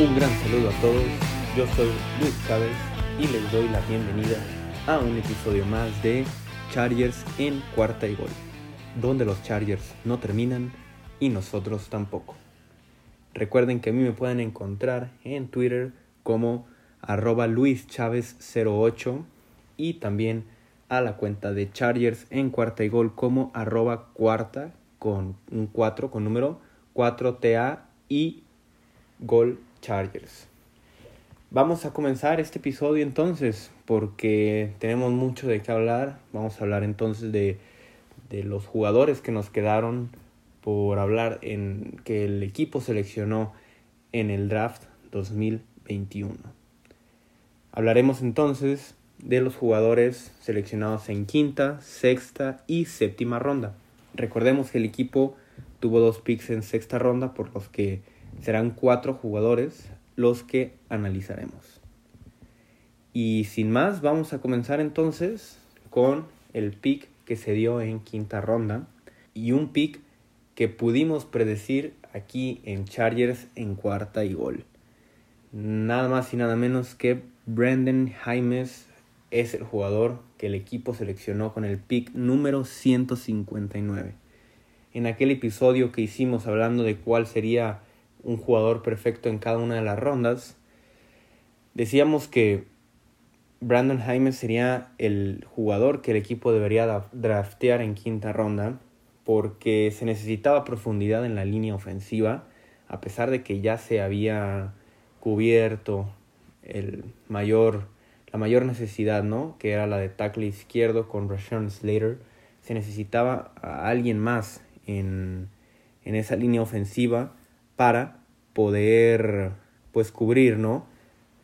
Un gran saludo a todos, yo soy Luis Chávez y les doy la bienvenida a un episodio más de Chargers en cuarta y gol, donde los Chargers no terminan y nosotros tampoco. Recuerden que a mí me pueden encontrar en Twitter como arroba luischavez08 y también a la cuenta de Chargers en cuarta y gol como arroba cuarta con un 4 con número 4TA y gol Chargers. Vamos a comenzar este episodio entonces porque tenemos mucho de qué hablar. Vamos a hablar entonces de, de los jugadores que nos quedaron por hablar en que el equipo seleccionó en el draft 2021. Hablaremos entonces de los jugadores seleccionados en quinta, sexta y séptima ronda. Recordemos que el equipo tuvo dos picks en sexta ronda por los que Serán cuatro jugadores los que analizaremos. Y sin más, vamos a comenzar entonces con el pick que se dio en quinta ronda y un pick que pudimos predecir aquí en Chargers en cuarta y gol. Nada más y nada menos que Brandon Jaimes es el jugador que el equipo seleccionó con el pick número 159. En aquel episodio que hicimos hablando de cuál sería un jugador perfecto en cada una de las rondas. Decíamos que Brandon Jaime sería el jugador que el equipo debería draftear en quinta ronda porque se necesitaba profundidad en la línea ofensiva a pesar de que ya se había cubierto el mayor, la mayor necesidad, ¿no? que era la de tackle izquierdo con Rashawn Slater, se necesitaba a alguien más en, en esa línea ofensiva para poder pues cubrir, ¿no?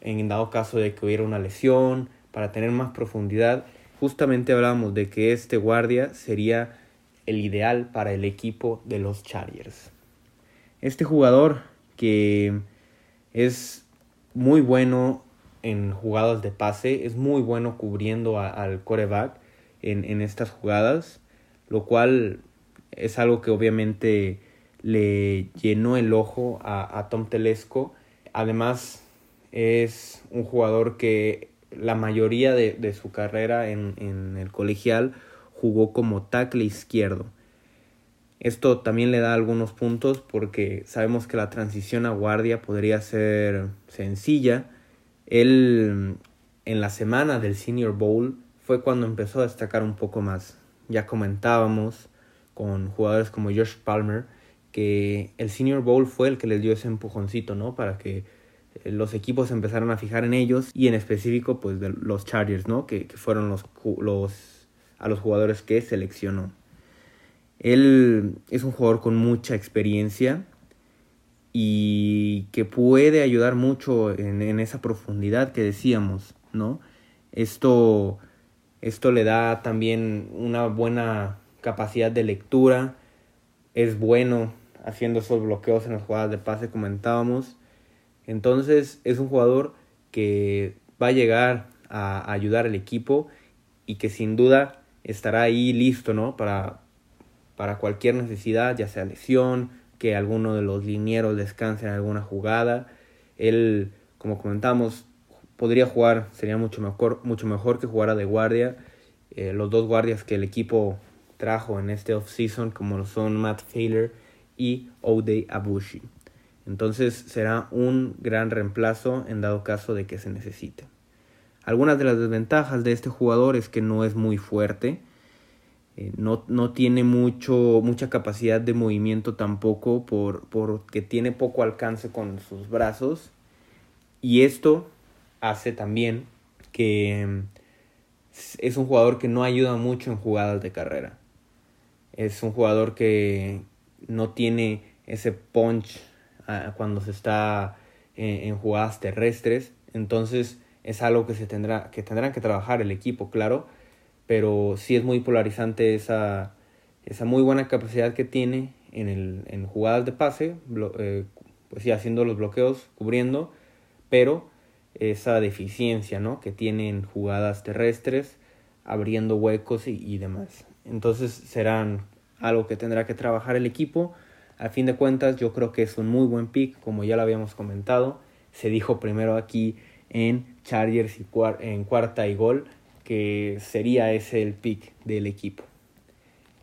En dado caso de que hubiera una lesión, para tener más profundidad. Justamente hablábamos de que este guardia sería el ideal para el equipo de los Chargers. Este jugador que es muy bueno en jugadas de pase, es muy bueno cubriendo al coreback en, en estas jugadas, lo cual es algo que obviamente le llenó el ojo a, Tom Telesco. Además, es un jugador que la mayoría de, su carrera en, en, el colegial jugó como tackle izquierdo. Esto también le da algunos puntos porque sabemos que la transición a guardia podría ser sencilla. Él en la semana del Senior Bowl fue cuando empezó a destacar un poco más. Ya comentábamos con jugadores como Josh Palmer que el Senior Bowl fue el que les dio ese empujoncito, ¿no? Para que eh, los equipos empezaran a fijar en ellos y en específico pues de los Chargers, ¿no? Que, fueron los, los, a los jugadores que seleccionó. Él es un jugador con mucha experiencia y que puede ayudar mucho en, en esa profundidad que decíamos, ¿no? Esto, esto le da también una buena capacidad de lectura, es bueno haciendo esos bloqueos en las jugadas de pase comentábamos. Entonces es un jugador que va a llegar a ayudar al equipo y que sin duda estará ahí listo, ¿no? Para, para cualquier necesidad, ya sea lesión, que alguno de los linieros descanse en alguna jugada. Él, como comentamos, podría jugar, sería mucho mejor, mucho mejor que jugara de guardia. Eh, los dos guardias que el equipo trajo en este offseason, como lo son Matt Taylor y Ode Abushi. Entonces será un gran reemplazo en dado caso de que se necesite. Algunas de las desventajas de este jugador es que no es muy fuerte, eh, no, no, tiene mucho, mucha capacidad de movimiento tampoco por, porque tiene poco alcance con sus brazos y esto hace también que mm, es un jugador que no ayuda mucho en jugadas de carrera. Es un jugador que, no tiene ese punch ah, cuando se está en, jugadas terrestres. Entonces es algo que se tendrá que tendrán que trabajar el equipo, claro, pero sí es muy polarizante esa, esa muy buena capacidad que tiene en, el, en jugadas de pase, eh, pues sí, haciendo los bloqueos, cubriendo, pero esa deficiencia ¿no? que tiene en jugadas terrestres, abriendo huecos y, y demás. Entonces serán algo que tendrá que trabajar el equipo. A fin de cuentas, yo creo que es un muy buen pick, como ya lo habíamos comentado. se dijo primero aquí en Chargers y en cuarta y gol que sería ese el pick del equipo.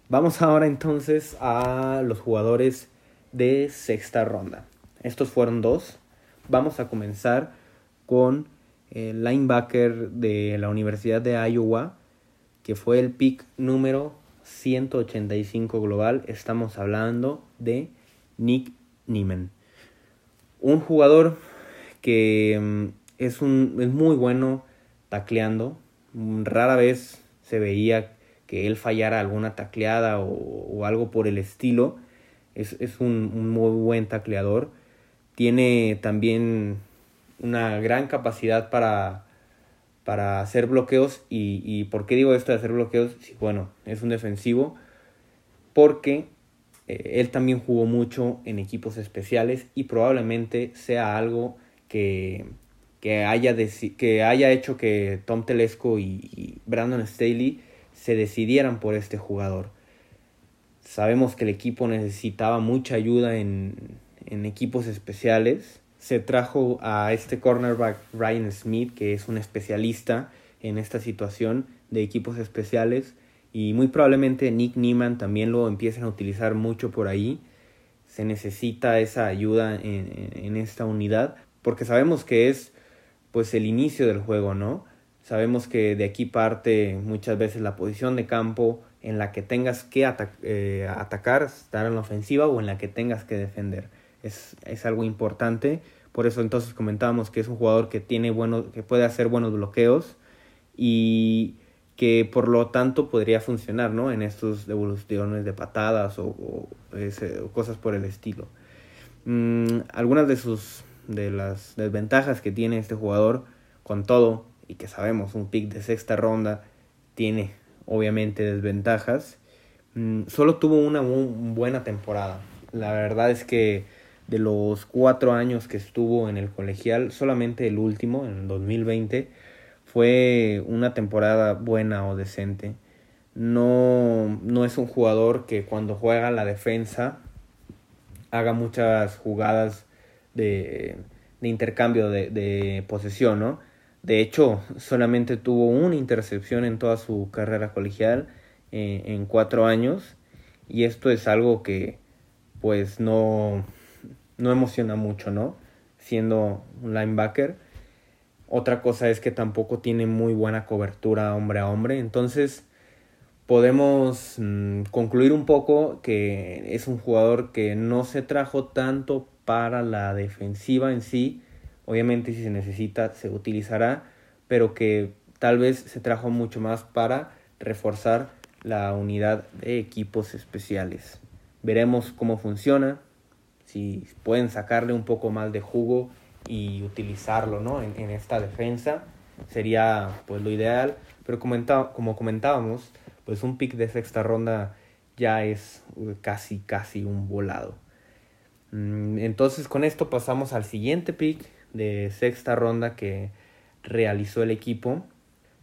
Vamos ahora entonces a los jugadores de sexta ronda. Estos fueron dos. Vamos a comenzar con el linebacker de la Universidad de Iowa, que fue el pick número 185 global. Estamos hablando de Nick Nieman. Un jugador que mm, es, un, es muy bueno tacleando. Rara vez se veía que él fallara alguna tacleada o, algo por el estilo. Es, un, un, muy buen tacleador. Tiene también una gran capacidad para, para hacer bloqueos. Y, y ¿por qué digo esto de hacer bloqueos? bueno, es un defensivo. Porque eh, él también jugó mucho en equipos especiales y probablemente sea algo que, que, haya, que haya hecho que Tom Telesco y, Brandon Staley se decidieran por este jugador. Sabemos que el equipo necesitaba mucha ayuda en, en equipos especiales. Se trajo a este cornerback Ryan Smith, que es un especialista en esta situación de equipos especiales y muy probablemente Nick Nieman también lo empiecen a utilizar mucho por ahí. Se necesita esa ayuda en, en, esta unidad porque sabemos que es pues el inicio del juego, ¿no? Sabemos que de aquí parte muchas veces la posición de campo en la que tengas que eh, atacar, estar en la ofensiva o en la que tengas que defender. Es, es algo importante. Por eso entonces comentábamos que es un jugador que tiene bueno, que puede hacer buenos bloqueos y que por lo tanto podría funcionar ¿no? en estos devoluciones de patadas o, cosas por el estilo. Mm, algunas de sus de las desventajas que tiene este jugador con todo y que sabemos un pick de sexta ronda tiene obviamente desventajas mm, solo tuvo una buena temporada la verdad es que de los cuatro años que estuvo en el colegial solamente el último en el 2020 fue una temporada buena o decente. No, no es un jugador que cuando juega la defensa haga muchas jugadas de, de intercambio de, de, posesión, ¿no? De hecho, solamente tuvo una intercepción en toda su carrera colegial eh, en cuatro años y esto es algo que pues no, no emociona mucho, ¿no? Siendo un linebacker otra cosa es que tampoco tiene muy buena cobertura hombre a hombre. Entonces podemos mm, concluir un poco que es un jugador que no se trajo tanto para la defensiva en sí. Obviamente si se necesita se utilizará, pero que tal vez se trajo mucho más para reforzar la unidad de equipos especiales. Veremos cómo funciona, si pueden sacarle un poco más de jugo y utilizarlo ¿no? en, en esta defensa sería pues lo ideal. Pero como comentábamos pues un pick de sexta ronda ya es casi casi un volado. Mm, entonces con esto pasamos al siguiente pick de sexta ronda que realizó el equipo.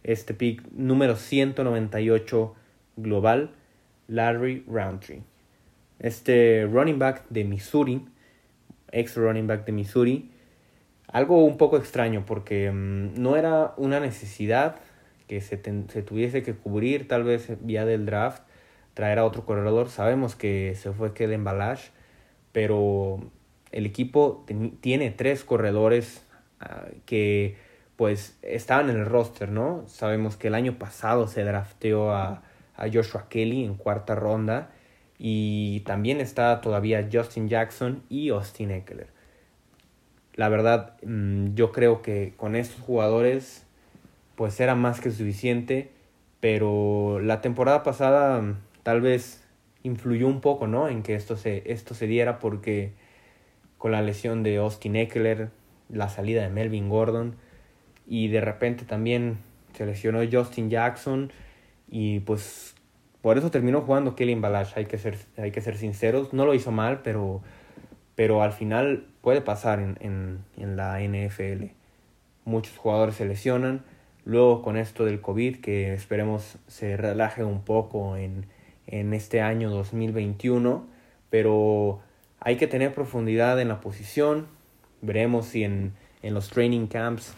Este pick número 198 global Larry Roundtree este running back de Missouri ex running back de Missouri algo un poco extraño porque mm, no era una necesidad que se, se, tuviese que cubrir tal vez vía del draft, traer a otro corredor. Sabemos que se fue que Balash, pero el equipo tiene tres corredores ah, que pues estaban en el roster, ¿no? Sabemos que el año pasado se drafteó a Joshua Kelly en cuarta ronda y también está todavía Justin Jackson y Austin Eckler. La verdad, mm, yo creo que con estos jugadores, pues era más que suficiente, pero la temporada pasada mm, tal vez influyó un poco, ¿no? En que esto se, esto se diera porque con la lesión de Austin Eckler, la salida de Melvin Gordon y de repente también se lesionó Justin Jackson y pues por eso terminó jugando Kelly Balash, hay que ser, hay que ser sinceros, no lo hizo mal, pero, pero al final puede pasar en, en, la NFL. Muchos jugadores se lesionan. Luego con esto del COVID, que esperemos se relaje un poco en, en este año 2021. Pero hay que tener profundidad en la posición. Veremos si en, en los training camps.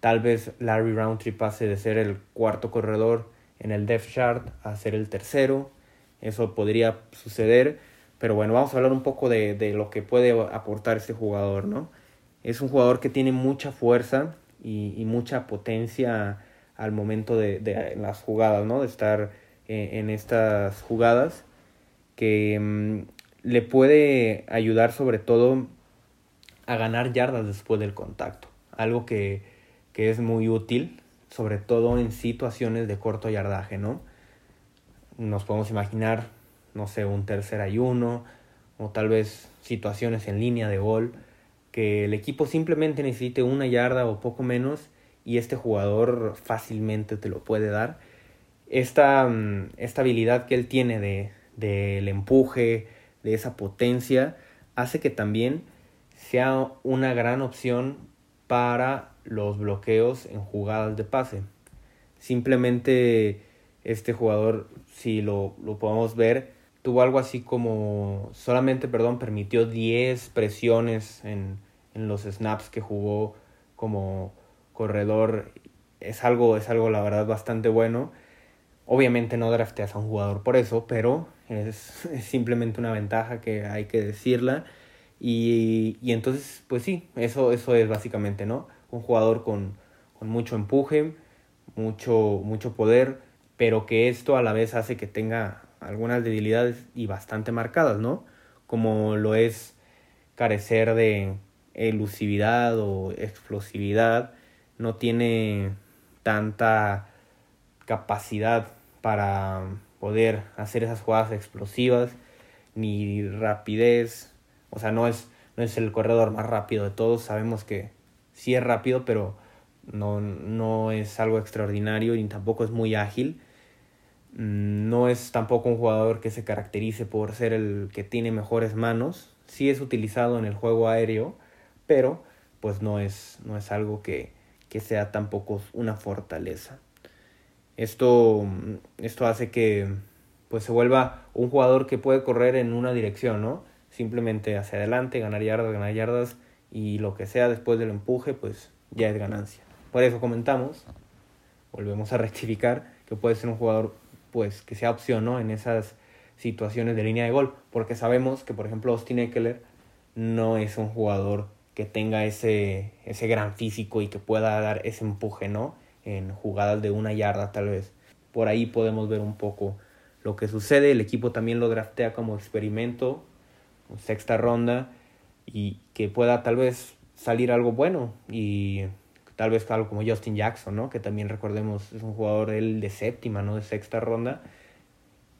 Tal vez Larry Roundtree pase de ser el cuarto corredor en el depth chart a ser el tercero. Eso podría suceder. Pero bueno, vamos a hablar un poco de, de lo que puede aportar este jugador, ¿no? Es un jugador que tiene mucha fuerza y, y mucha potencia al momento de, de, las jugadas, ¿no? De estar en, en estas jugadas que mm, le puede ayudar sobre todo a ganar yardas después del contacto. Algo que, que es muy útil, sobre todo en situaciones de corto yardaje, ¿no? Nos podemos imaginar, no sé, un tercer ayuno o tal vez situaciones en línea de gol que el equipo simplemente necesite una yarda o poco menos y este jugador fácilmente te lo puede dar. Esta, mm, esta habilidad que él tiene de del empuje, de esa potencia, hace que también sea una gran opción para los bloqueos en jugadas de pase. Simplemente este jugador, si lo, lo podemos ver, tuvo algo así como, solamente, perdón, permitió 10 presiones en, en los snaps que jugó como corredor. Es algo, es algo la verdad bastante bueno. Obviamente no drafteas a un jugador por eso, pero es, es simplemente una ventaja que hay que decirla. Y, y, entonces, pues sí, eso, eso es básicamente, ¿no? Un jugador con, mucho empuje, mucho, mucho poder, pero que esto a la vez hace que tenga algunas debilidades y bastante marcadas, ¿no? Como lo es carecer de elusividad o explosividad, no tiene tanta capacidad para poder hacer esas jugadas explosivas, ni rapidez, o sea, no es, no es el corredor más rápido de todos, sabemos que sí es rápido, pero no, no es algo extraordinario ni tampoco es muy ágil. No es tampoco un jugador que se caracterice por ser el que tiene mejores manos. Sí es utilizado en el juego aéreo, pero pues no es, no es algo que, que sea tampoco una fortaleza. Esto, esto hace que pues se vuelva un jugador que puede correr en una dirección, ¿no? Simplemente hacia adelante, ganar yardas, ganar yardas y lo que sea después del empuje, pues ya es ganancia. Por eso comentamos, volvemos a rectificar, que puede ser un jugador pues que sea opción, ¿no? En esas situaciones de línea de gol, porque sabemos que por ejemplo Austin Eckler no es un jugador que tenga ese, ese gran físico y que pueda dar ese empuje, ¿no? en jugadas de una yarda tal vez. Por ahí podemos ver un poco lo que sucede. El equipo también lo draftea como experimento, sexta ronda, y que pueda tal vez salir algo bueno. Y tal vez algo como Justin Jackson, ¿no? Que también recordemos es un jugador él de séptima, ¿no? De sexta ronda.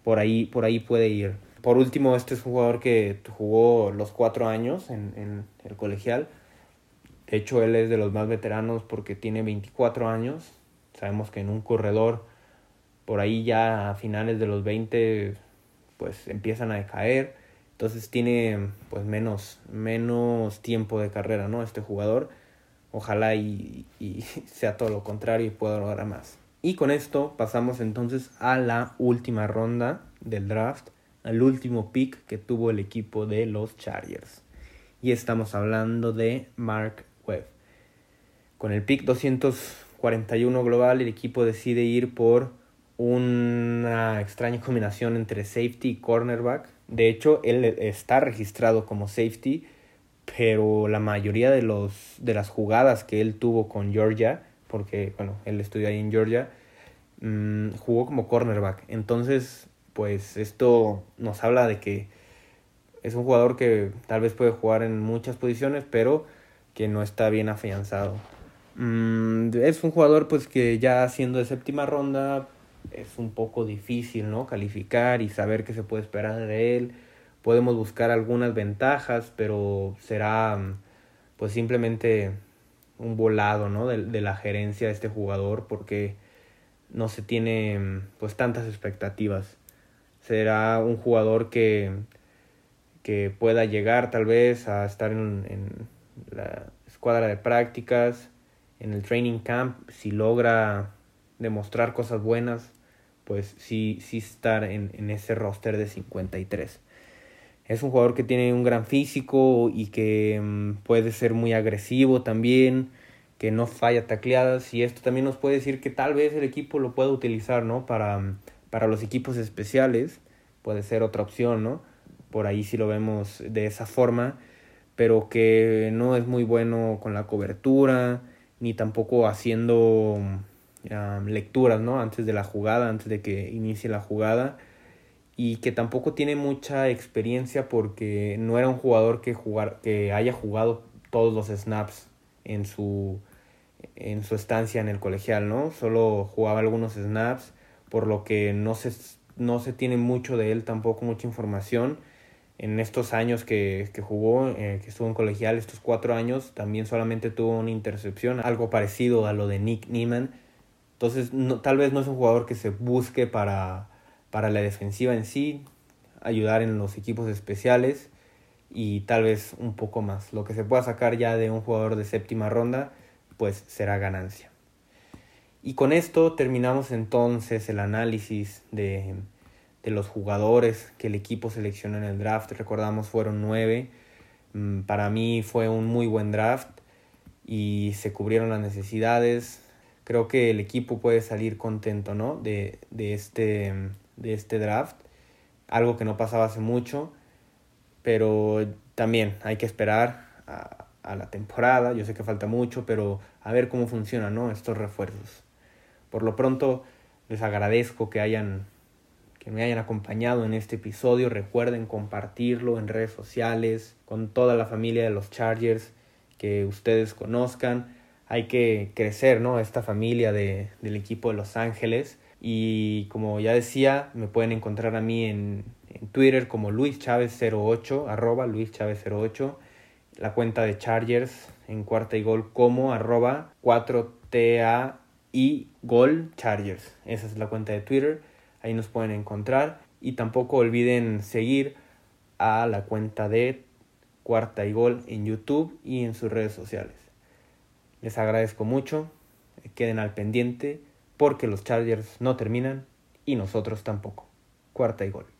Por ahí, por ahí puede ir. Por último, este es un jugador que jugó los cuatro años en, en el colegial de hecho, él es de los más veteranos porque tiene 24 años. Sabemos que en un corredor, por ahí ya a finales de los 20, pues empiezan a decaer. Entonces tiene pues menos, menos tiempo de carrera, ¿no? Este jugador. Ojalá y, y sea todo lo contrario y pueda lograr más. Y con esto pasamos entonces a la última ronda del draft, al último pick que tuvo el equipo de los Chargers. Y estamos hablando de Mark web. Con el pick 241 global, el equipo decide ir por una extraña combinación entre safety y cornerback. De hecho, él está registrado como safety, pero la mayoría de, los, de las jugadas que él tuvo con Georgia, porque bueno, él estudió ahí en Georgia, mmm, jugó como cornerback. Entonces, pues esto nos habla de que es un jugador que tal vez puede jugar en muchas posiciones, pero que no está bien afianzado. Mm, es un jugador pues que ya siendo de séptima ronda es un poco difícil, ¿no? Calificar y saber qué se puede esperar de él. Podemos buscar algunas ventajas, pero será pues simplemente un volado, ¿no? De, de la gerencia de este jugador porque no se tiene pues tantas expectativas. Será un jugador que, que pueda llegar tal vez a estar en, en la escuadra de prácticas, en el training camp, si logra demostrar cosas buenas, pues sí, sí estar en, en ese roster de 53. Es un jugador que tiene un gran físico y que mm, puede ser muy agresivo también, que no falla tacleadas y esto también nos puede decir que tal vez el equipo lo pueda utilizar, ¿no? Para, mm, para los equipos especiales, puede ser otra opción, ¿no? Por ahí sí lo vemos de esa forma, pero que no es muy bueno con la cobertura, ni tampoco haciendo lecturas, ¿no? Antes de la jugada, antes de que inicie la jugada y que tampoco tiene mucha experiencia porque no era un jugador que, jugar, que haya jugado todos los snaps en su, en su estancia en el colegial, ¿no? Solo jugaba algunos snaps, por lo que no se, no se tiene mucho de él, tampoco mucha información. En estos años que, que jugó, eh, que estuvo en colegial, estos cuatro años, también solamente tuvo una intercepción, algo parecido a lo de Nick Neiman. Entonces, no, tal vez no es un jugador que se busque para, para la defensiva en sí, ayudar en los equipos especiales y tal vez un poco más. Lo que se pueda sacar ya de un jugador de séptima ronda, pues será ganancia. Y con esto terminamos entonces el análisis de, de los jugadores que el equipo seleccionó en el draft. Recordamos fueron nueve. Mm, para mí fue un muy buen draft y se cubrieron las necesidades. Creo que el equipo puede salir contento ¿no? de, de este de este draft, algo que no pasaba hace mucho, pero también hay que esperar a, a la temporada, yo sé que falta mucho, pero a ver cómo funcionan ¿no? estos refuerzos. Por lo pronto les agradezco que hayan que me hayan acompañado en este episodio. Recuerden compartirlo en redes sociales con toda la familia de los Chargers que ustedes conozcan. Hay que crecer, ¿no? Esta familia de, del equipo de Los Ángeles. Y como ya decía, me pueden encontrar a mí en, en Twitter como Luis Chávez 08, arroba Luis Chávez 08, la cuenta de Chargers en cuarta y gol como arroba 4TA y gol Chargers. Esa es la cuenta de Twitter, ahí nos pueden encontrar. Y tampoco olviden seguir a la cuenta de cuarta y gol en YouTube y en sus redes sociales. Les agradezco mucho, queden al pendiente porque los Chargers no terminan y nosotros tampoco. Cuarta y gol.